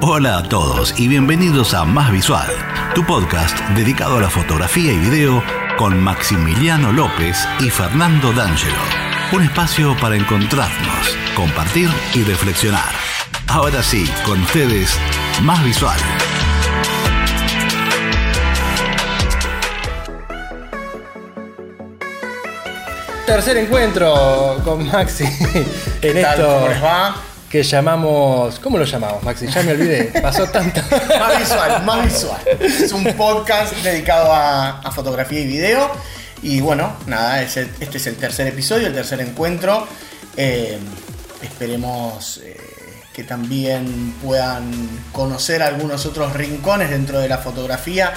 Hola a todos y bienvenidos a Más Visual, tu podcast dedicado a la fotografía y video con Maximiliano López y Fernando D'Angelo. Un espacio para encontrarnos, compartir y reflexionar. Ahora sí, con ustedes, Más Visual. Tercer encuentro con Maxi en esto ¿Cómo les va? Que llamamos. ¿Cómo lo llamamos, Maxi? Ya me olvidé. Pasó tanto. Más visual, más visual. Es un podcast dedicado a, fotografía y video. Y bueno, nada, este es el tercer episodio, el tercer encuentro. Eh, esperemos eh, que también puedan conocer algunos otros rincones dentro de la fotografía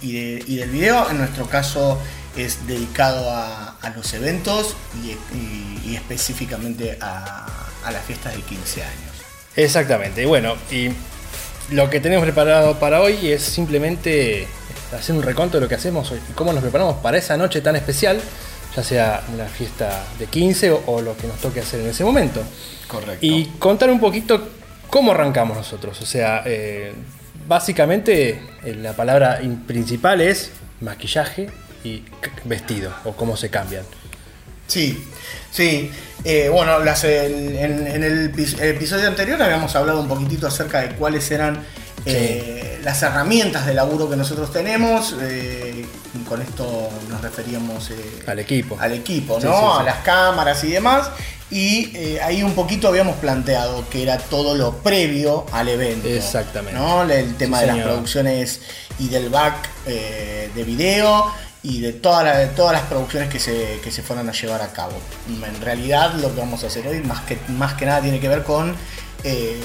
y, de- y del video. En nuestro caso es dedicado a, los eventos y específicamente a, a las fiestas de 15 años. Exactamente. Y bueno, y lo que tenemos preparado para hoy es simplemente hacer un reconto de lo que hacemos hoy y cómo nos preparamos para esa noche tan especial, ya sea una fiesta de 15 o, o lo que nos toque hacer en ese momento. Correcto. Y contar un poquito cómo arrancamos nosotros. O sea, eh, básicamente eh, la palabra in- principal es maquillaje y vestido o cómo se cambian. Sí, sí. Eh, bueno, las- el- en, en el, epis- el episodio anterior habíamos hablado un poquitito acerca de cuáles eran eh, las herramientas de laburo que nosotros tenemos. eh, con esto nos referíamos Al equipo. al equipo, ¿no? sí, sí. A las cámaras y demás. Y eh, ahí un poquito habíamos planteado que era todo lo previo al evento. Exactamente. ¿no? El tema Sí, de las producciones y del back eh, de video y de, toda la- de todas las producciones que se, que se fueron a llevar a cabo. En realidad lo que vamos a hacer hoy más que, más que nada tiene que ver con eh,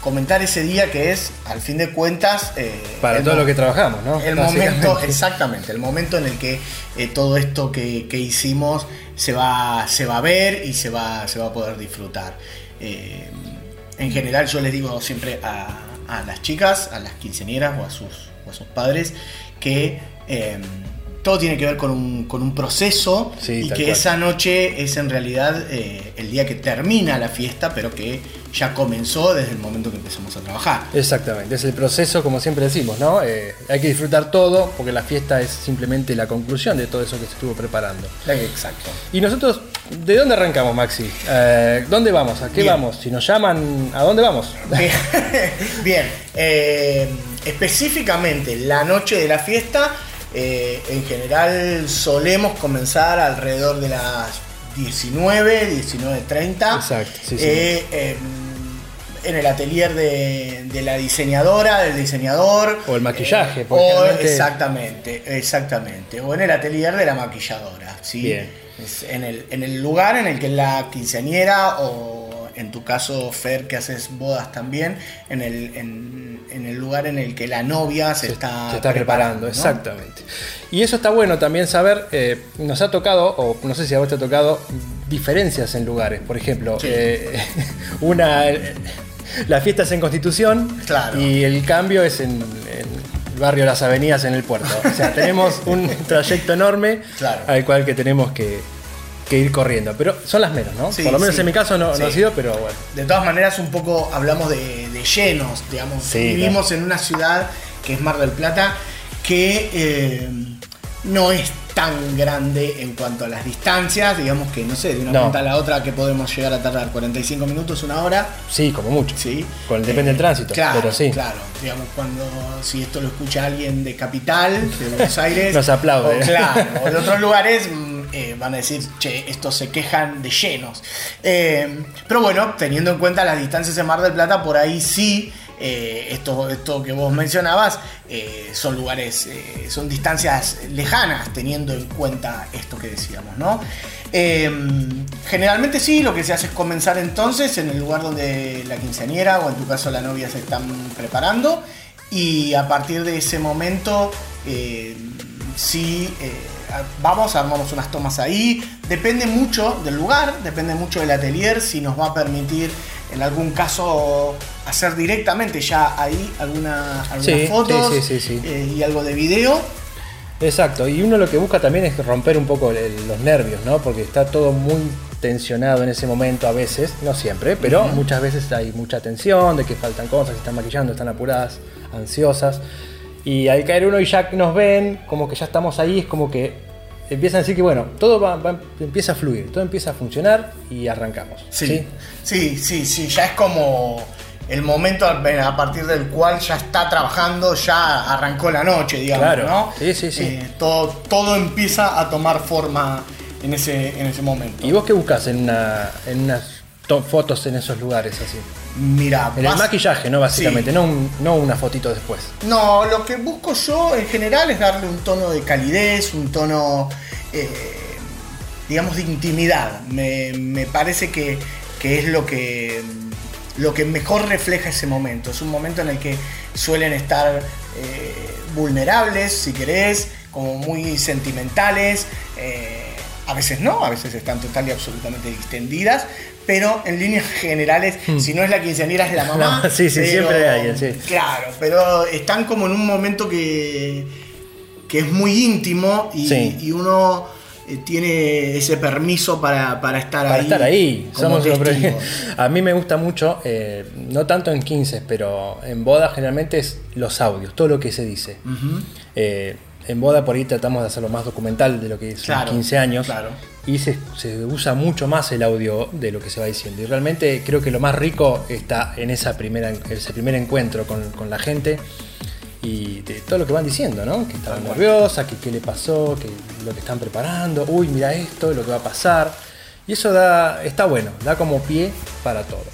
comentar ese día que es, al fin de cuentas... eh, Para todo lo que trabajamos, ¿no? el momento, exactamente, el momento en el que eh, todo esto que, que hicimos se va, se va a ver y se va, se va a poder disfrutar. En general yo les digo siempre a, a las chicas, a las quinceañeras o a sus, o a sus padres, que todo tiene que ver con un, con un proceso Sí, y que cual. esa noche es en realidad eh, el día que termina la fiesta, pero que ya comenzó desde el momento que empezamos a trabajar. Exactamente, es el proceso, como siempre decimos, ¿no? Eh, hay que disfrutar todo porque la fiesta es simplemente la conclusión de todo eso que se estuvo preparando. Exacto. Y nosotros, ¿de dónde arrancamos, Maxi? Eh, ¿Dónde vamos? ¿A qué Bien. vamos? Si nos llaman, ¿a dónde vamos? Bien, Bien, específicamente la noche de la fiesta, eh, en general solemos comenzar alrededor de las 19, 19.30. Exacto, sí, sí. Eh, eh, en el atelier de, de la diseñadora, del diseñador. O el maquillaje, eh, porque o exactamente, exactamente. O en el atelier de la maquilladora. ¿sí? Bien. Es en, el, en el lugar en el que la quinceañera o en tu caso Fer que haces bodas también, en el, en, en el lugar en el que la novia se, está, se está preparando, ¿no? exactamente. Y eso está bueno también saber, eh, nos ha tocado, o no sé si a vos te ha tocado, diferencias en lugares. Por ejemplo, Sí. eh, una, eh, la fiesta es en Constitución Claro. y el cambio es en, en el barrio Las Avenidas en el puerto. O sea, tenemos un trayecto enorme Claro. al cual que tenemos que, que ir corriendo. Pero son las menos, ¿no? Sí, Por lo menos sí. en mi caso no, no ha sido, pero bueno. De todas maneras, un poco hablamos de, de llenos, digamos. Vivimos en una ciudad que es Mar del Plata, que eh, no es tan grande en cuanto a las distancias, digamos que no sé, de una No. punta a la otra que podemos llegar a tardar 45 minutos, una hora. Sí, como mucho. Sí. Con, depende del tránsito, Claro, pero sí. claro. Digamos, cuando si esto lo escucha alguien de Capital, de Buenos Aires. Nos aplaude. O, claro, o de otros lugares eh, van a decir, che, estos se quejan de llenos. Eh, pero bueno, teniendo en cuenta las distancias en Mar del Plata, por ahí sí. eh, esto, esto que vos mencionabas son lugares, son distancias lejanas teniendo en cuenta esto que decíamos, ¿no? Eh, generalmente sí, lo que se hace es comenzar entonces en el lugar donde la quinceañera o en tu caso la novia se están preparando y a partir de ese momento sí vamos, armamos unas tomas ahí, depende mucho del lugar, depende mucho del atelier, si nos va a permitir en algún caso hacer directamente ya ahí alguna, algunas Sí, fotos sí, sí, eh, y algo de video. Exacto, y uno lo que busca también es romper un poco el- los nervios, ¿no? Porque está todo muy tensionado en ese momento a veces, no siempre, pero muchas veces hay mucha tensión de que faltan cosas, están maquillando, están apuradas, ansiosas. Y al caer uno y ya nos ven, como que ya estamos ahí, es como que empiezan a decir que bueno, todo va, va- empieza a fluir, todo empieza a funcionar y arrancamos. Sí, sí, sí, sí, ya es como el momento a partir del cual ya está trabajando, ya arrancó la noche, digamos, Claro. ¿no? Sí, sí, sí. Eh, todo, todo empieza a tomar forma en ese, en ese momento. ¿Y vos qué buscas en, una, en unas to- fotos en esos lugares así? Mira, En el maquillaje, ¿no? Básicamente, Sí. no, un- no una fotito después. No, lo que busco yo en general es darle un tono de calidez, un tono, eh, digamos, de intimidad. Me, me parece que, que es lo que, lo que mejor refleja ese momento. Es un momento en el que suelen estar eh, vulnerables, si querés, como muy sentimentales. eh, a veces no, a veces están total y absolutamente distendidas. Pero en líneas generales, si no es la quinceañera, es la mamá. No, sí, sí, pero- siempre hay alguien, sí. Claro, pero están como en un momento que, que es muy íntimo y, Sí. y uno eh, tiene ese permiso para, para estar Para ahí. estar ahí. Somos. A mí me gusta mucho, eh, no tanto en 15, pero en boda generalmente es los audios, todo lo que se dice. Eh, en boda por ahí tratamos de hacerlo más documental de lo que es Claro, 15 años. claro. Y se, se usa mucho más el audio de lo que se va diciendo. Y realmente creo que lo más rico está en esa primera, ese primer encuentro con, con la gente y de todo lo que van diciendo, ¿no? Que estaban nerviosas, que qué le pasó, que lo que están preparando, uy, mira esto, lo que va a pasar. Y eso da, está bueno, da como pie para todo.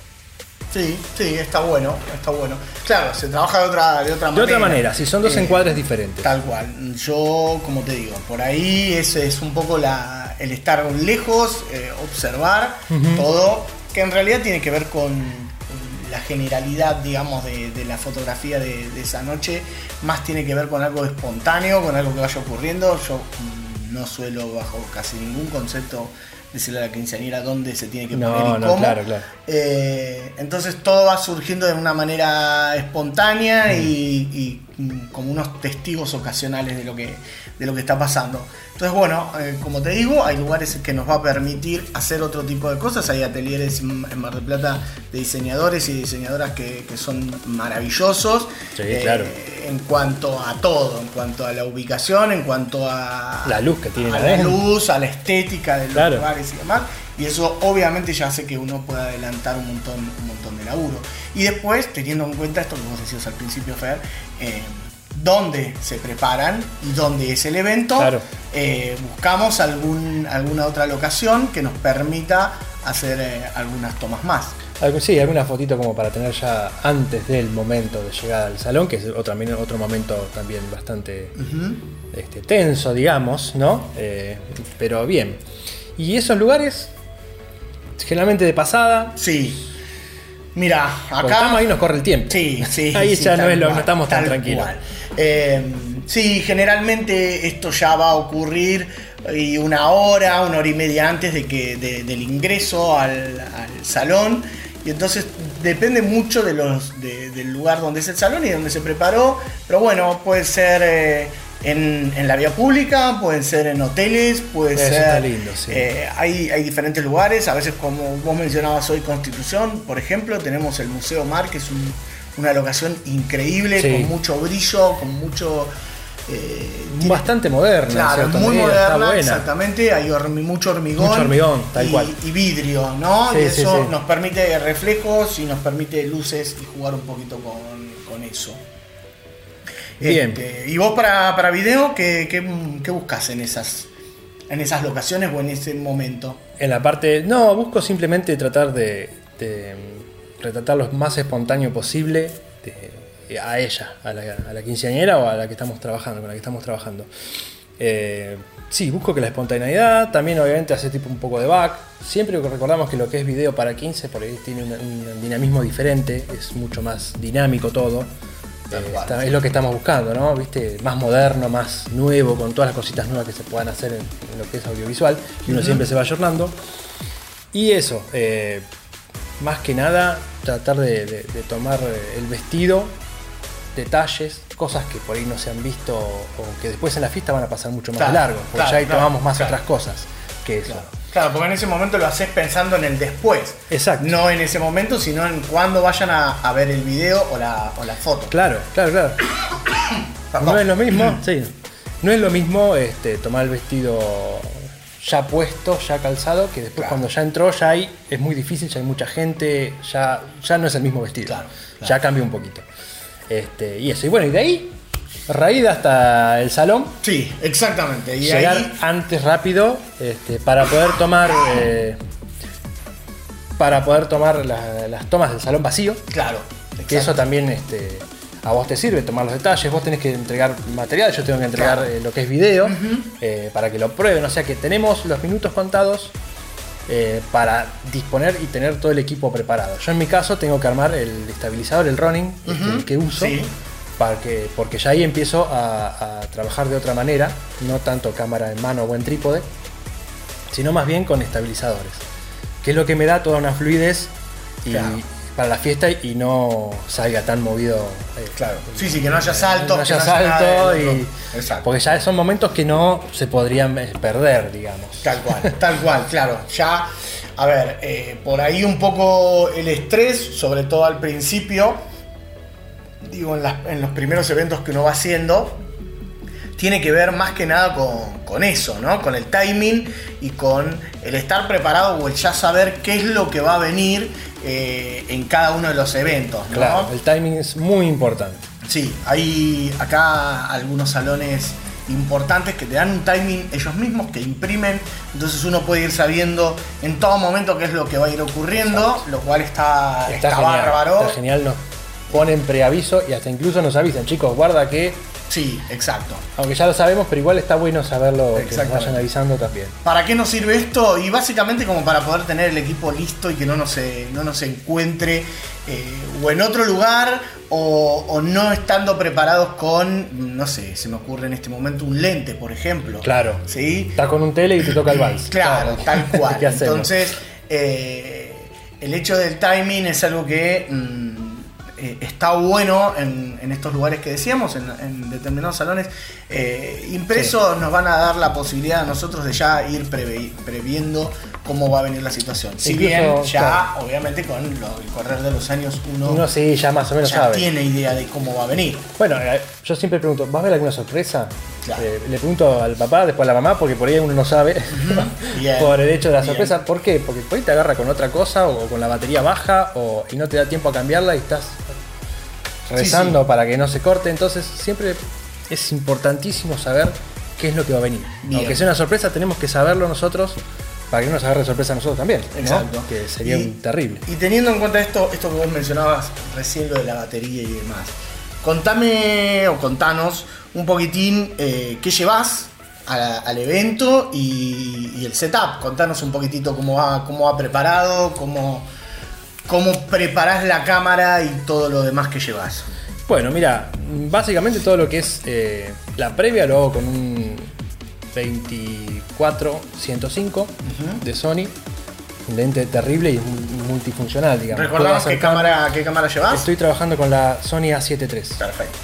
Sí, sí, está bueno, está bueno. Claro, se trabaja de otra, de otra De manera. otra manera, si son dos Eh, encuadres diferentes. Tal cual. Yo, como te digo, por ahí ese es un poco la, el estar lejos, eh, observar todo, que en realidad tiene que ver con, con la generalidad, digamos, de, de la fotografía de, de esa noche. Más tiene que ver con algo espontáneo, con algo que vaya ocurriendo. Yo mm, no suelo, bajo casi ningún concepto, decirle a la quinceañera dónde se tiene que No, poner y no, cómo. claro, claro. Eh, entonces todo va surgiendo de una manera espontánea y, y, mm, como unos testigos ocasionales de lo que, de lo que está pasando. Entonces, bueno, eh, como te digo, hay lugares que nos va a permitir hacer otro tipo de cosas. Hay ateliers en en Mar del Plata de diseñadores y diseñadoras que, que son maravillosos. Sí, eh, claro. En cuanto a todo, en cuanto a la ubicación, en cuanto a La luz que tienen a la luz, a la estética de los Claro. lugares y demás. Y eso obviamente ya hace que uno pueda adelantar un montón, un montón de laburo. Y después, teniendo en cuenta esto que vos decías al principio, Fer, eh, dónde se preparan y dónde es el evento, Claro. eh, buscamos algún, alguna otra locación que nos permita hacer eh, algunas tomas más. Sí, alguna fotito como para tener ya antes del momento de llegada al salón, que es otro, otro momento también bastante este, tenso, digamos, ¿no? Eh, pero bien. Y esos lugares, generalmente de pasada, Sí. Mira, acá acá... ahí nos corre el tiempo. Sí, sí. Ahí sí, ya no, es lo- no estamos tan tranquilos. Eh, sí, generalmente esto ya va a ocurrir y una hora, una hora y media antes de que, de- del ingreso al, al salón. Y entonces depende mucho de los, de- del lugar donde es el salón y donde se preparó. Pero bueno, puede ser eh, en, en la vía pública, pueden ser en hoteles, puede Eso ser. está lindo, sí. eh, hay, hay diferentes lugares, a veces como vos mencionabas hoy Constitución, por ejemplo, tenemos el Museo Mar, que es un- una locación increíble, Sí. con mucho brillo, con mucho... eh, Bastante moderna, Claro, muy medida, moderna, exactamente, hay hormi- mucho hormigón. Mucho hormigón, tal y, cual. y vidrio, ¿no? Sí, y sí, eso sí. nos permite reflejos y nos permite luces y jugar un poquito con, con eso. Bien. Este, y vos para, para video, ¿qué, qué, qué buscas en esas, en esas locaciones o en ese momento? En la parte. No, busco simplemente tratar de, de retratar lo más espontáneo posible de- a ella, a la, a la quinceañera o a la que estamos trabajando, con la que estamos trabajando. Eh, sí, busco que la espontaneidad, también obviamente hace tipo un poco de back. Siempre recordamos que lo que es video para 15 por ahí tiene un, un dinamismo diferente, es mucho más dinámico todo. Eh, está- es lo que estamos buscando, ¿no? ¿Viste? Más moderno, más nuevo, con todas las cositas nuevas que se puedan hacer en, en lo que es audiovisual, y uno siempre se va ayornando. Y eso, eh, más que nada, tratar de, de- de tomar eh, el vestido, detalles, cosas que por ahí no se han visto o que después en la fiesta van a pasar mucho más Claro, largo, porque claro, ya ahí claro, tomamos más otras cosas que eso. Claro, porque en ese momento lo haces pensando en el después. Exacto. No en ese momento, sino en cuando vayan a, a ver el video o la, o la foto. Claro, claro, claro. No es lo mismo, sí. No es lo mismo este, tomar el vestido ya puesto, ya calzado, que después Claro. cuando ya entró, ya hay, es muy difícil, ya hay mucha gente, ya, ya no es el mismo vestido. Claro, claro. Ya cambia un poquito. Este, y eso, y bueno, y de ahí, raíz hasta el salón, Sí, exactamente. Y llegar ahí, antes rápido este, para poder tomar eh, para poder tomar la- las tomas del salón vacío claro. que eso también este, a vos te sirve tomar los detalles vos tenés que entregar material yo tengo que entregar Claro. eh, lo que es video eh, para que lo prueben o sea que tenemos los minutos contados eh, para disponer y tener todo el equipo preparado yo en mi caso tengo que armar el estabilizador el running este, el que uso Sí. para que, porque ya ahí empiezo a, a trabajar de otra manera, no tanto cámara en mano o en trípode, sino más bien con estabilizadores, que es lo que me da toda una fluidez y, Claro. Para la fiesta y no salga tan movido. eh, Claro. Sí, sí, que no haya saltos. no que haya no haya nada salto y Exacto. porque ya son momentos que no se podrían eh, perder, digamos. Tal cual, tal cual, claro. Ya, a ver, eh, por ahí un poco el estrés, sobre todo al principio, digo, en, las- en los primeros eventos que uno va haciendo, tiene que ver más que nada con, con eso, ¿no? Con el timing y con el estar preparado o el ya saber qué es lo que va a venir eh, en cada uno de los eventos, ¿no? Claro, el timing es muy importante. Sí, hay acá algunos salones importantes que te dan un timing ellos mismos que imprimen, entonces uno puede ir sabiendo en todo momento qué es lo que va a ir ocurriendo, lo cual está, Está, está genial, bárbaro. está genial, nos ponen preaviso y hasta incluso nos avisan, chicos, guarda que Sí, exacto. Aunque ya lo sabemos, pero igual está bueno saberlo, que nos vayan avisando también. ¿Para qué nos sirve esto? Y básicamente como para poder tener el equipo listo y que no nos, eh, no nos encuentre eh, o en otro lugar o, o no estando preparados con, no sé, se me ocurre en este momento un lente, por ejemplo. Claro. ¿Sí? Estás con un tele y te toca el vals. Claro, tal cual. Entonces, eh, el hecho del timing es algo que mm, eh, está bueno en, en estos lugares que decíamos, en, en determinados salones. Eh, impresos nos van a dar la posibilidad a nosotros de ya ir previendo cómo va a venir la situación. Si Incluso, bien ya, claro. obviamente, con el correr de los años uno, Uno sí, ya más o menos ya sabe. tiene idea de cómo va a venir. Bueno, eh, yo siempre pregunto, ¿vas a ver alguna sorpresa? Claro. Eh, le pregunto al papá, después a la mamá, porque por ahí uno no sabe. Bien, por el hecho de la bien. sorpresa. ¿Por qué? Porque por ahí te agarra con otra cosa o con la batería baja o, y no te da tiempo a cambiarla y estás rezando sí. para que no se corte. Entonces siempre es importantísimo saber qué es lo que va a venir. Bien. Aunque sea una sorpresa, tenemos que saberlo nosotros para que no nos agarre sorpresa a nosotros también. ¿no? Exacto. Que sería Y- un terrible. Y teniendo en cuenta esto, esto que vos mencionabas recién, lo de la batería y demás, contame o contanos un poquitín eh, qué llevas a- al evento y, y el setup. Contanos un poquitito cómo va, cómo va preparado, cómo, cómo preparás la cámara y todo lo demás que llevas. Bueno, mira, básicamente todo lo que es eh, la previa lo hago con un 24-105 de Sony. Un lente terrible y multifuncional, digamos. ¿Recordamos qué cámara, qué cámara llevas? Estoy trabajando con la Sony A7 III. Perfecto.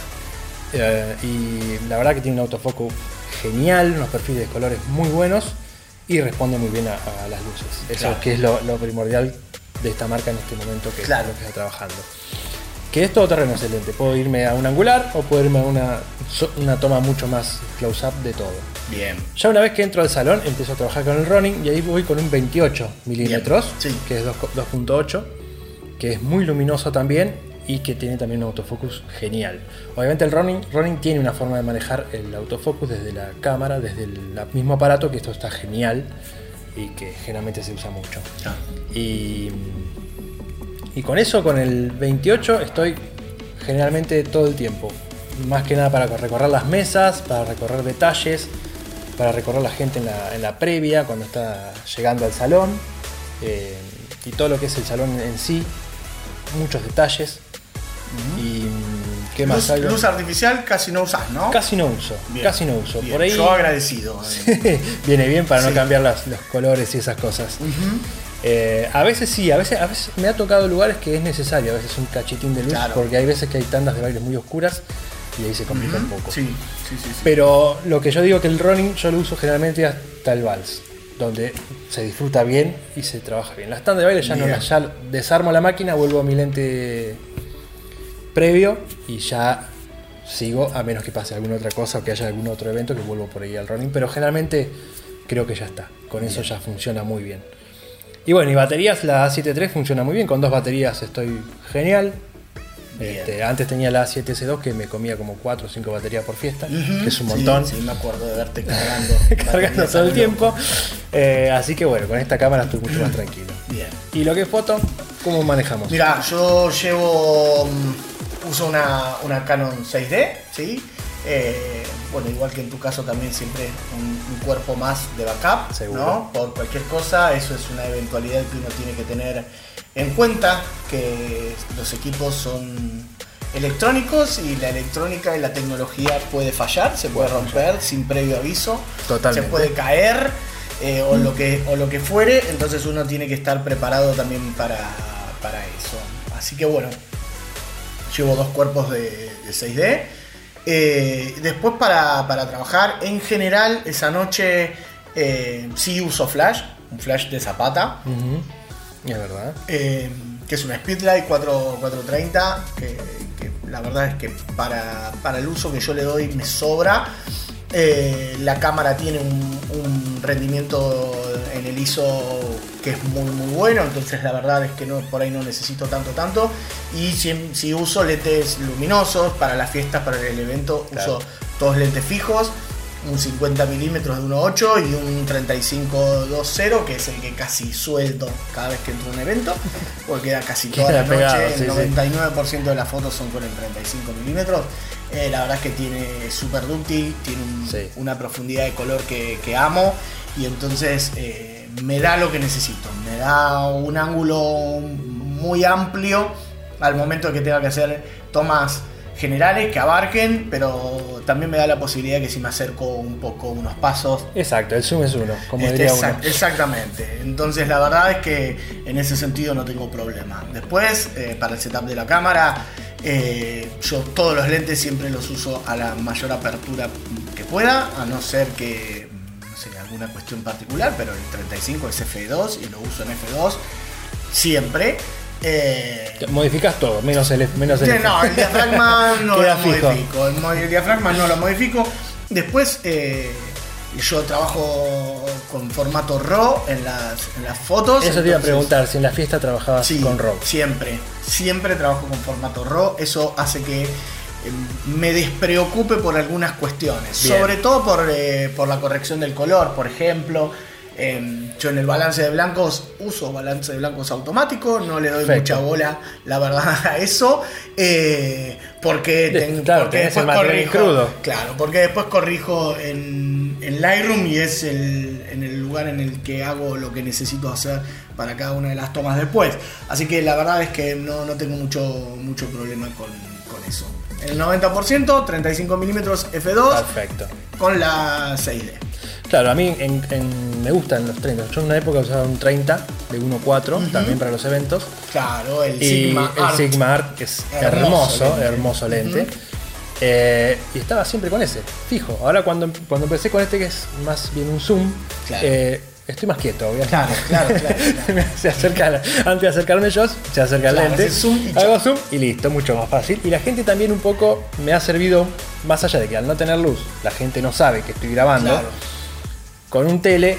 Eh, y la verdad que tiene un autofoco genial, unos perfiles de colores muy buenos y responde muy bien a, a las luces. Eso Claro. que es lo, lo primordial de esta marca en este momento que Claro. es lo que está trabajando. Que es todo terreno excelente. Puedo irme a un angular o puedo irme a una, una toma mucho más close-up de todo. Bien. Ya una vez que entro al salón, empiezo a trabajar con el running y ahí voy con un 28 milímetros, sí. que es 2 2.8, que es muy luminoso también y que tiene también un autofocus genial. Obviamente el running, running tiene una forma de manejar el autofocus desde la cámara, desde el mismo aparato, que esto está genial y que generalmente se usa mucho. Ah, Y, y con eso, con el 28, estoy generalmente todo el tiempo. Más que nada para recorrer las mesas, para recorrer detalles, para recorrer la gente en la, en la previa, cuando está llegando al salón. eh, y todo lo que es el salón en sí. Muchos detalles. Y qué más Luz, Algo- luz artificial casi no usás, ¿no? Casi no uso. Bien, Casi no uso. bien. Por ahí Yo agradecido. eh. viene bien para no cambiar las- los colores y esas cosas. Eh, a veces sí, a veces, a veces me ha tocado lugares que es necesario, a veces un cachitín de luz, Claro. porque hay veces que hay tandas de bailes muy oscuras y ahí se complica un poco. Sí, sí, sí. sí. Pero lo que yo digo que el running yo lo uso generalmente hasta el vals. donde se disfruta bien y se trabaja bien. Las tandas de baile ya no Bien. las ya desarmo la máquina, vuelvo a mi lente previo y ya sigo, a menos que pase alguna otra cosa o que haya algún otro evento que vuelvo por ahí al running, pero generalmente creo que ya está. Con eso ya funciona muy bien. Y bueno, y baterías, la A7 III funciona muy bien, con dos baterías estoy genial. Este, antes tenía la A7C2 que me comía como 4 o 5 baterías por fiesta, que es un montón. Sí, me acuerdo de verte cargando. cargando todo el tiempo. Eh, así que bueno, con esta cámara estoy mucho más tranquilo. Bien. Y lo que es foto, ¿cómo manejamos? Mira, yo llevo. mm, uso una, una Canon 6D, ¿sí? Eh, bueno, igual que en tu caso también siempre un, un cuerpo más de backup, Seguro. ¿no? Por cualquier cosa, eso es una eventualidad que uno tiene que tener en cuenta, que los equipos son electrónicos y la electrónica y la tecnología puede fallar, se puede romper sin previo aviso, Totalmente. se puede caer eh, o, lo que, o lo que fuere, entonces uno tiene que estar preparado también para, para eso. Así que bueno, llevo dos cuerpos de, de 6D. Eh, después para, para trabajar, en general, esa noche eh, sí uso flash, un flash de zapata. Es verdad. eh, que es una Speedlight 4, 430, que, que la verdad es que para, para el uso que yo le doy me sobra. La cámara tiene un, un rendimiento en el ISO que es muy muy bueno, entonces la verdad es que no, por ahí no necesito tanto tanto. Y si, si uso lentes luminosos para las fiestas, para el evento, Claro. uso todos lentes fijos, un 50 milímetros de 1.8 y un 35-2.0, que es el que casi suelto cada vez que entro a un evento, porque queda casi toda la pegado, noche, sí, el sí. 99% de las fotos son con el 35 milímetros. Eh, la verdad es que tiene súper dúctil, tiene un- Sí. una profundidad de color que, que amo y entonces eh, me da lo que necesito, me da un ángulo muy amplio al momento que tenga que hacer tomas generales que abarquen, pero también me da la posibilidad que si me acerco un poco unos pasos Exacto, el zoom es uno, como este, diría exact- uno. Exactamente. Entonces la verdad es que en ese sentido no tengo problema. Después, eh, para el setup de la cámara, eh, yo todos los lentes siempre los uso a la mayor apertura que pueda, a no ser que, no sé, alguna cuestión particular, pero el 35 es F2 y lo uso en F2 siempre. Eh, Modificas todo, menos el menos el no, el diafragma no lo fijo. modifico. El, diafragma no lo modifico. Después eh, yo trabajo con formato RAW en las, en las fotos. Eso te iba a entonces- preguntar, si en la fiesta trabajabas Sí, con RAW. Siempre, siempre trabajo con formato RAW. Eso hace que me despreocupe por algunas cuestiones. Bien. Sobre todo por, eh, por la corrección del color, por ejemplo. Eh, yo en el balance de blancos uso balance de blancos automático, no le doy Perfecto. mucha bola, la verdad, a eso, eh, porque, ten- claro, porque después corrijo, crudo. claro, porque después corrijo en, en Lightroom y es el, en el lugar en el que hago lo que necesito hacer para cada una de las tomas después. Así que la verdad es que no, no tengo mucho, mucho problema con, con eso. El 90%, 35 milímetros F2 Perfecto. con la 6D. Claro, a mí en- en- me gustan los 30. Yo en una época usaba un 30 de 1.4 también para los eventos. Claro, el y Sigma el Art. Sigma Art, que es Hermoso hermoso, lente. Eh, y estaba siempre con ese, fijo. Ahora cuando, cuando empecé con este, que es más bien un zoom, Claro. eh, estoy más quieto, obviamente. Claro, claro, claro, claro. se acerca, antes de acercarme yo, se acerca el Claro, lente, zoom y hago zoom y listo, mucho más fácil. Y la gente también un poco me ha servido, más allá de que al no tener luz, la gente no sabe que estoy grabando, Claro. con un tele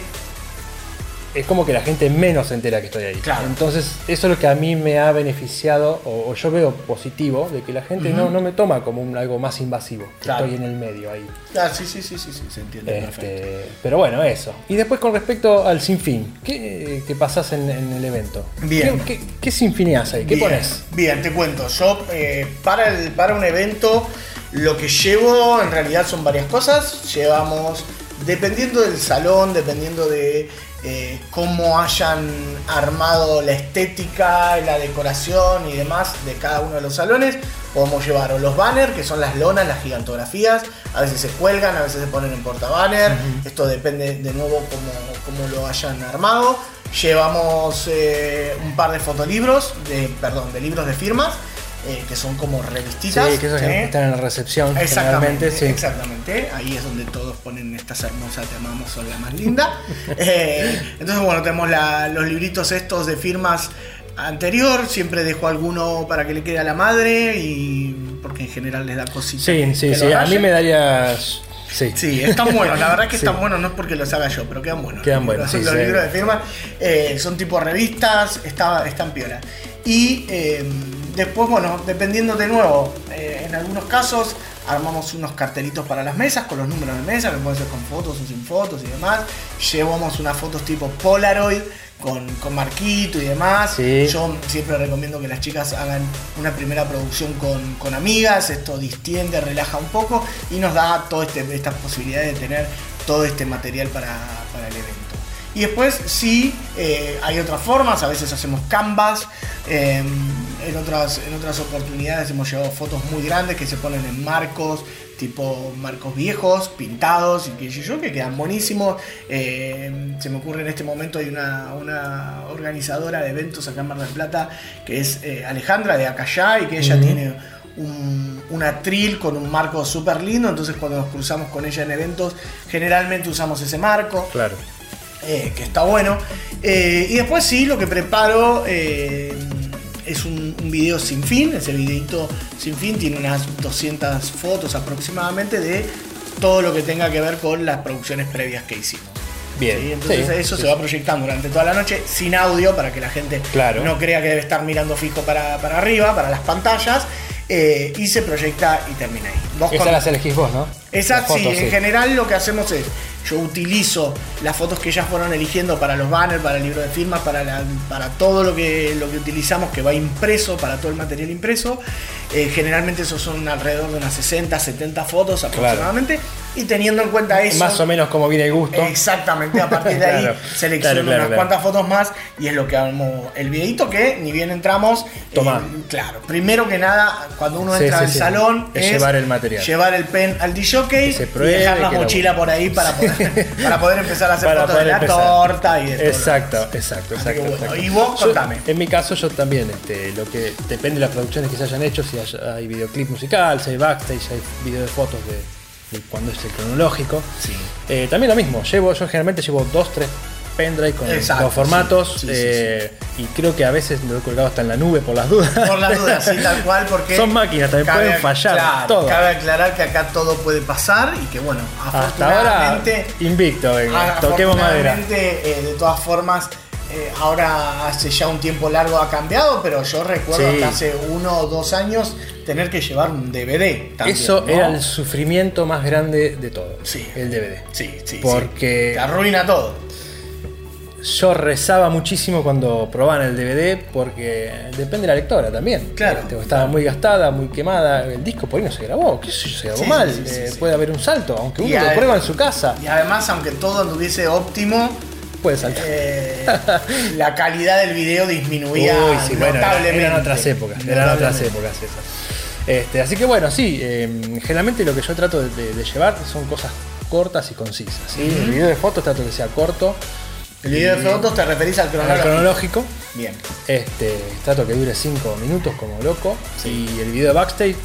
es como que la gente menos se entera que estoy ahí. Claro. Entonces, eso es lo que a mí me ha beneficiado, o, o yo veo positivo, de que la gente no, no me toma como un, algo más invasivo, Claro. estoy en el medio ahí. Ah, sí, sí, sí, sí, sí, se entiende perfecto. Este, pero bueno, eso. Y después con respecto al sinfín, ¿qué, qué pasás en, en el evento? Bien. ¿Qué, qué, qué sinfineás ahí? ¿Qué bien, pones? Bien, te cuento. Yo, eh, para, el, para un evento, lo que llevo en realidad son varias cosas. Llevamos, dependiendo del salón, dependiendo de eh, cómo hayan armado la estética, la decoración y demás de cada uno de los salones, podemos llevar o los banners, que son las lonas, las gigantografías. A veces se cuelgan, a veces se ponen en portabanner. Esto depende de nuevo cómo, cómo lo hayan armado. Llevamos eh, un par de fotolibros, de, perdón, de libros de firmas. Eh, que son como revistitas. Sí, que esos que están en la recepción. Exactamente, sí. exactamente. Ahí es donde todos ponen estas hermosas, te amamos, son la más linda. Eh, entonces, bueno, tenemos la- los libritos estos de firmas anterior. Siempre dejo alguno para que le quede a la madre y porque en general les da cositas. Sí, sí, sí. A mí me daría. Sí. Sí, están buenos, la verdad que Sí. están buenos, no es porque los haga yo, pero quedan buenos. Quedan buenos, Los, sí, los sí. libros de firma eh, son tipo revistas, está, están piola. Y eh, después, bueno, dependiendo de nuevo, eh, en algunos casos armamos unos cartelitos para las mesas con los números de mesa, que pueden ser con fotos o sin fotos y demás. Llevamos unas fotos tipo Polaroid. Con, con marquito y demás. Sí. Yo siempre recomiendo que las chicas hagan una primera producción con, con amigas, esto distiende, relaja un poco y nos da todas estas posibilidades de tener todo este material para, para el evento. Y después sí, eh, hay otras formas, a veces hacemos canvas, eh, en, otras, en otras oportunidades hemos llevado fotos muy grandes que se ponen en marcos, tipo marcos viejos, pintados y qué sé yo, que quedan buenísimos. Eh, se me ocurre en este momento hay una, una organizadora de eventos acá en Mar del Plata que es eh, Alejandra de Acayá y que ella tiene un, un atril con un marco súper lindo, entonces cuando nos cruzamos con ella en eventos generalmente usamos ese marco Claro. Eh, que está bueno. Eh, y después sí, lo que preparo eh, es un, un video sin fin. Ese videito sin fin tiene unas 200 fotos aproximadamente de todo lo que tenga que ver con las producciones previas que hicimos. Bien. ¿sí? Entonces Sí, eso sí, se va proyectando durante toda la noche sin audio para que la gente Claro. no crea que debe estar mirando fijo para, para arriba, para las pantallas. eh, y se proyecta y termina ahí. Vos Esas con- las elegís vos, ¿no? Fotos, sí, en general lo que hacemos es, yo utilizo las fotos que ellas fueron eligiendo para los banners, para el libro de firmas, para, la- para todo lo que, lo que utilizamos que va impreso, para todo el material impreso. Eh, generalmente esos son alrededor de unas 60, 70 fotos aproximadamente. Y teniendo en cuenta eso... Más o menos como viene el gusto. Exactamente, a partir de ahí Claro, selecciono claro, claro, unas cuantas fotos más y es lo que armo el videito que ni bien entramos. Tomá. eh, claro, primero que nada, cuando uno Sí, entra sí, al sí. salón, Es llevar el material. Llevar el pen al DJ y dejar la lo- mochila por ahí para poder, para poder empezar a hacer Para fotos de la empezar. torta y de Exacto, exacto, exacto. bueno, exacto. y vos, Yo, contame. en mi caso, yo también, este, lo que depende de las producciones que se hayan hecho, si hay, hay videoclip musical, si hay backstage, hay video de fotos de cuando es el cronológico. Sí. Eh, también lo mismo, llevo, yo generalmente llevo dos, tres pendrive con Exacto, los formatos sí, sí, sí, eh, y creo que a veces lo he colgado hasta en la nube por las dudas. Por las dudas, sí, tal cual, porque. Son máquinas, también cabe- pueden fallar, claro, todo. Cabe aclarar que acá todo puede pasar y que, bueno, Hasta ahora, afortunadamente. invicto, venga, toquemos madera. afortunadamente, eh, de todas formas, eh, ahora hace ya un tiempo largo ha cambiado, pero yo recuerdo Sí. que hace uno o dos años tener que llevar un DVD. También, Eso ¿no? era el sufrimiento más grande de todo, Sí. el DVD. Sí, sí. Porque- sí. Te arruina todo. Yo rezaba muchísimo cuando probaban el DVD porque depende de la lectora también. Claro. Este, estaba muy gastada, muy quemada. El disco por ahí no se grabó, qué sé yo, se grabó Sí, mal. eh. Puede haber un salto, aunque uno lo prueba en su casa, Y además, aunque todo anduviese óptimo, puede saltar. eh, la calidad del video disminuía Uy, sí, bueno, notablemente. eran otras épocas, eran otras épocas esas. Este, así que bueno, sí, eh, generalmente lo que yo trato de, de- de llevar son cosas cortas y concisas. ¿sí? El video de fotos trato que sea corto. El video de fotos te referís al al cronológico. Bien. Este, trato que dure 5 minutos como loco. Y el video de backstage,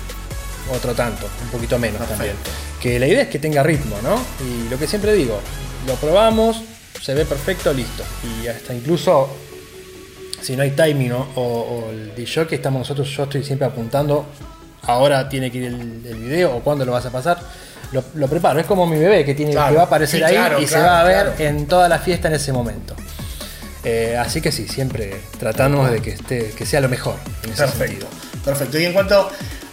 otro tanto, un poquito menos Perfecto. también. Que la idea es que tenga ritmo, ¿no? Y lo que siempre digo, lo probamos, se ve perfecto, listo. Y hasta incluso si no hay timing o, o- o el DJ que estamos nosotros, yo estoy siempre apuntando, ahora tiene que ir el, el video o cuándo lo vas a pasar. Lo, lo preparo, es como mi bebé que, tiene, Claro. que va a aparecer Sí, ahí claro, y se va a ver en toda la fiesta en ese momento. Eh, así que sí, siempre tratamos de que esté, que sea lo mejor en ese Perfecto. sentido. Perfecto. Y en cuanto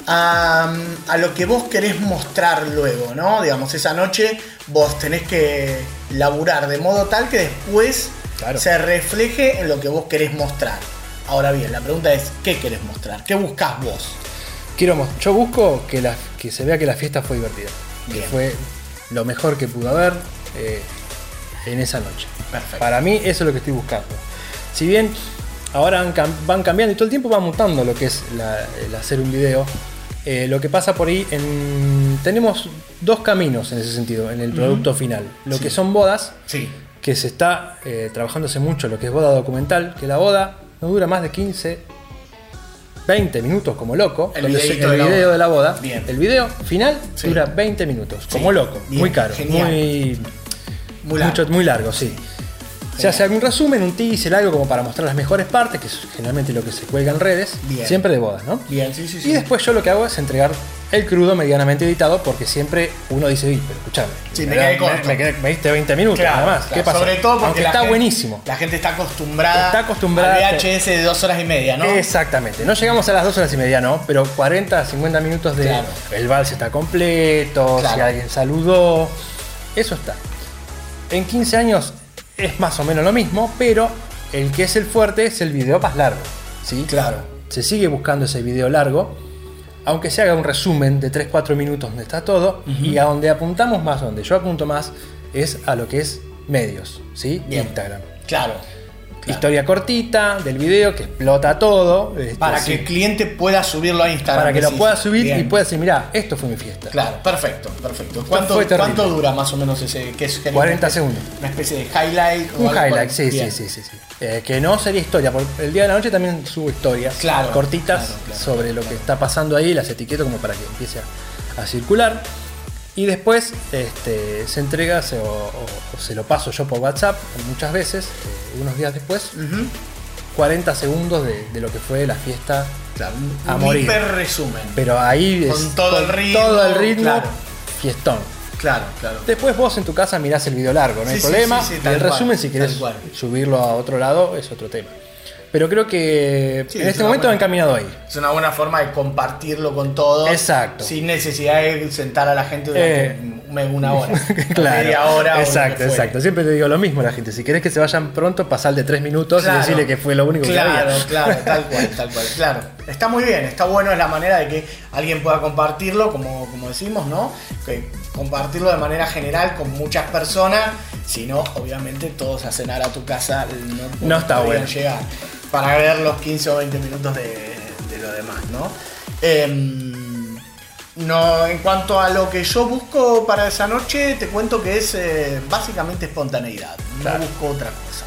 a, a lo que vos querés mostrar luego, ¿no? Digamos, esa noche vos tenés que laburar de modo tal que después Claro. se refleje en lo que vos querés mostrar. Ahora bien, la pregunta es, ¿qué querés mostrar? ¿Qué buscás vos? Quiero, yo busco que, la, que se vea que la fiesta fue divertida. Que fue lo mejor que pudo haber eh, en esa noche. Perfecto. Para mí eso es lo que estoy buscando. Si bien ahora van cambiando y todo el tiempo va mutando lo que es la- el hacer un video, eh, lo que pasa por ahí, en- tenemos dos caminos en ese sentido, en el producto final. Lo que son bodas, Sí. que se está eh, trabajándose mucho lo que es boda documental, que la boda no dura más de 15, 20 minutos como loco. El de la video de la boda. Bien. El video final Sí. dura 20 minutos, como loco. Bien, Muy caro. genial. Muy, Muy largo. mucho- muy largo, sí. Se hace algún resumen, un teaser, algo como para mostrar las mejores partes, que es generalmente lo que se cuelga en redes, Bien. siempre de bodas, ¿no? Bien, sí, sí, sí. Y después yo lo que hago es entregar el crudo medianamente editado, porque siempre uno dice, "Uy, pero escuchame, Sí, me quedé corto". me, quedé- me diste 20 minutos Claro, nada más. claro. ¿Qué pasa? Sobre todo porque Aunque la está gente- buenísimo. La gente está acostumbrada, Está acostumbrada al a- VHS de dos horas y media, ¿no? Exactamente. No llegamos a las 2 horas y media, no, pero 40, 50 minutos de Claro. el vals está completo, Claro. si alguien saludó, eso está. En 15 años es más o menos lo mismo, pero el que es el fuerte es el video más largo, ¿sí? Claro. Se sigue buscando ese video largo, aunque se haga un resumen de 3-4 minutos donde está todo, y a donde apuntamos más, donde yo apunto más, es a lo que es medios, ¿sí? Bien. Instagram. Claro. Claro. Historia cortita del video que explota todo. este, Para sí, que el cliente pueda subirlo a Instagram. para que lo pueda subir y pueda decir, mira, esto fue mi fiesta. Claro, perfecto, perfecto. ¿Cuánto. ¿Cuánto dura más o menos ese? Que es 40 segundos. Una especie de highlight. o Un algo highlight, sí, sí, sí, sí, sí. Eh, que no sería historia, porque el día de la noche también subo historias Claro, cortitas claro, sobre lo que está pasando ahí, las etiqueto como para que empiece a, a circular. Y después este, se entrega se- o, se lo paso yo por WhatsApp muchas veces, eh, unos días después, Ujú. 40 segundos de, de lo que fue la fiesta. Claro, A un morir. hiper resumen. Pero ahí es Con todo el ritmo, todo el ritmo, claro. fiestón. Claro, claro. Después vos en tu casa mirás el video largo, no hay Sí, problema. sí, el cual, resumen, si querés subirlo a otro lado, es otro tema. Pero creo que Sí, en es este momento buena- va encaminado ahí. Es una buena forma de compartirlo con todos. Exacto. Sin necesidad de sentar a la gente durante Eh, un- una hora. claro. Media hora. o Exacto, fuere. exacto. Siempre te digo lo mismo a la gente. Si querés que se vayan pronto, pasar de tres minutos Claro. y decirle que fue lo único claro, que había. Claro, tal cual, tal cual. Claro. Está muy bien, está bueno, es la manera de que alguien pueda compartirlo, como, como decimos, ¿no? Que compartirlo de manera general con muchas personas, si no, obviamente todos a cenar a tu casa no, No está bueno. llegar para ver los 15 o 20 minutos de, de lo demás, ¿no? Em, no, en cuanto a lo que yo busco para esa noche, te cuento que es eh, básicamente espontaneidad. Claro. No busco otra cosa.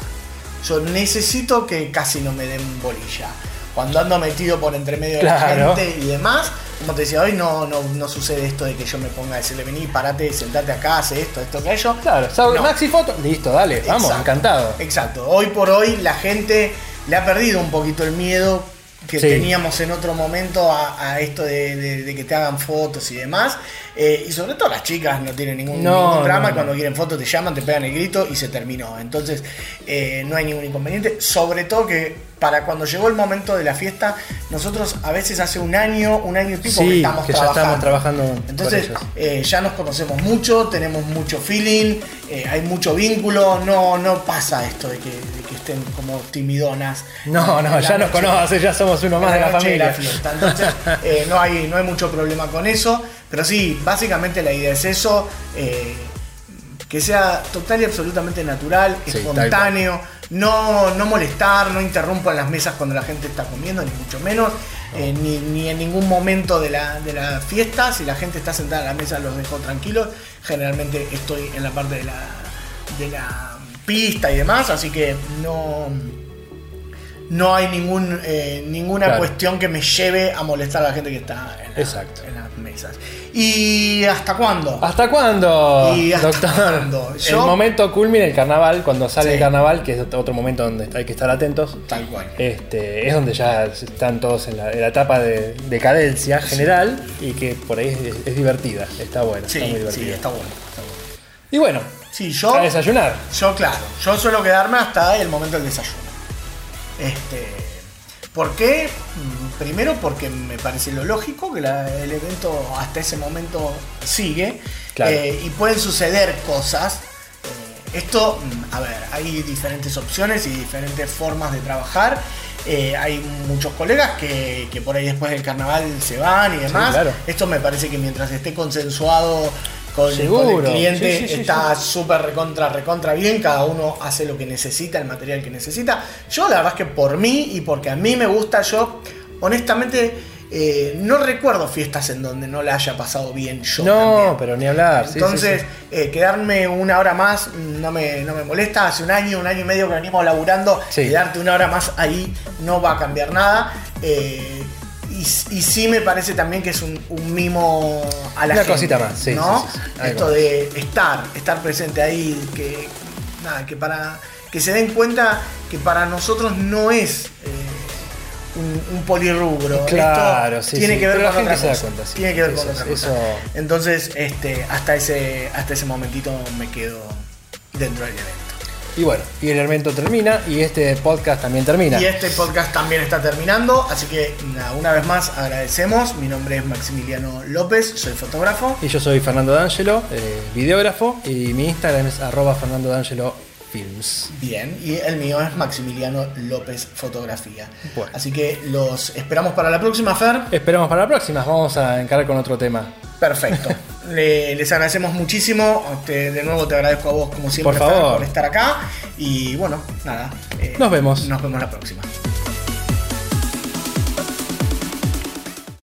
Yo necesito que casi no me den bolilla. Cuando ando metido por entre medio de la gente y demás, como te decía hoy, no, no, no sucede esto de que yo me ponga a decirle, vení, parate, sentate acá, hace esto, esto, aquello. Claro, ¿sabes? No. Maxi Foto, listo, dale, vamos, Exacto. encantado. Exacto. Hoy por hoy la gente le ha perdido un poquito el miedo que Sí. teníamos en otro momento a, a esto de, de- de que te hagan fotos y demás. Eh, y sobre todo las chicas no tienen ningún, No, ningún drama. no, Cuando quieren fotos te llaman, te pegan el grito y se terminó. Entonces eh, no hay ningún inconveniente. Sobre todo que para cuando llegó el momento de la fiesta, nosotros a veces hace un año, un año y pico que estamos que ya trabajando. estamos trabajando con Entonces eh, ya nos conocemos mucho, tenemos mucho feeling, hay mucho vínculo, no, no pasa esto de que estén como timidonas. No, en no, ya nos conoces, ya somos uno más de la familia. fiesta. Entonces eh, no, hay, no hay mucho problema con eso, pero sí, básicamente la idea es eso, eh, que sea total y absolutamente natural, Sí, espontáneo, no, no molestar, no interrumpan las mesas cuando la gente está comiendo, ni mucho menos. eh, ni, ni en ningún momento de la, de la fiesta, si la gente está sentada a la mesa los dejo tranquilos. Generalmente estoy en la parte de la, de la pista y demás, así que no, no hay ningún, eh, ninguna Claro. cuestión que me lleve a molestar a la gente que está en, la- Exacto. en las mesas. ¿Y hasta cuándo? ¿Hasta cuándo, ¿Y hasta doctor? cuándo? El momento culmina el carnaval, cuando sale Sí. el carnaval, que es otro momento donde hay que estar atentos. Tal cual. Este, es donde ya están todos en la, en la etapa de decadencia general y que por ahí es, es divertida, está buena, Sí, está muy sí, divertida. está bueno. está bueno. Y bueno, Sí, yo, a desayunar. yo claro, yo suelo quedarme hasta el momento del desayuno. Este, ¿Por qué? Mm, Primero porque me parece lo lógico que la- el evento hasta ese momento sigue Claro. eh, y pueden suceder cosas. Eh, esto, mm, a ver, hay diferentes opciones y diferentes formas de trabajar. Eh, hay muchos colegas que, que por ahí después del carnaval se van y demás. claro. Esto me parece que mientras esté consensuado con, el cliente Sí, sí, sí, está súper recontra, recontra bien, cada uno hace lo que necesita, el material que necesita. Yo la verdad es que por mí y porque a mí me gusta, yo honestamente eh, no recuerdo fiestas en donde no la haya pasado bien yo. No, también. pero ni hablar. sí, sí, Entonces, sí. eh, quedarme una hora más no me, no me molesta. Hace un año, un año y medio que venimos laburando, quedarte una hora más ahí no va a cambiar nada. Eh, y, y sí me parece también que es un, un mimo a la Una gente, cosita más, sí, ¿no? sí, sí, Esto de estar, estar presente ahí, que nada, que para que se den cuenta que para nosotros no es eh, un, un polirrubro. Claro, Esto sí, tiene que ver pero la con otra gente se da cosa. cuenta, sí. Tiene que ver Eso con otra cosa. eso- Entonces, este, hasta ese, hasta ese momentito me quedo dentro del evento. Y bueno, y el evento termina y este podcast también termina. Y este podcast también está terminando, así que nada, una vez más agradecemos. Mi nombre es Maximiliano López, soy fotógrafo. Y yo soy Fernando D'Angelo, eh, videógrafo, y mi Instagram es arroba Fernando D'Angelo Films. Bien, y el mío es Maximiliano López Fotografía. Bueno. Así que los esperamos para la próxima, Fer. Esperamos para la próxima, vamos a encarar con otro tema. Perfecto. Le- les agradecemos muchísimo. De nuevo te agradezco a vos, como siempre, Por Fer, favor. por estar acá. Y bueno, nada. eh, Nos vemos. Nos vemos la próxima.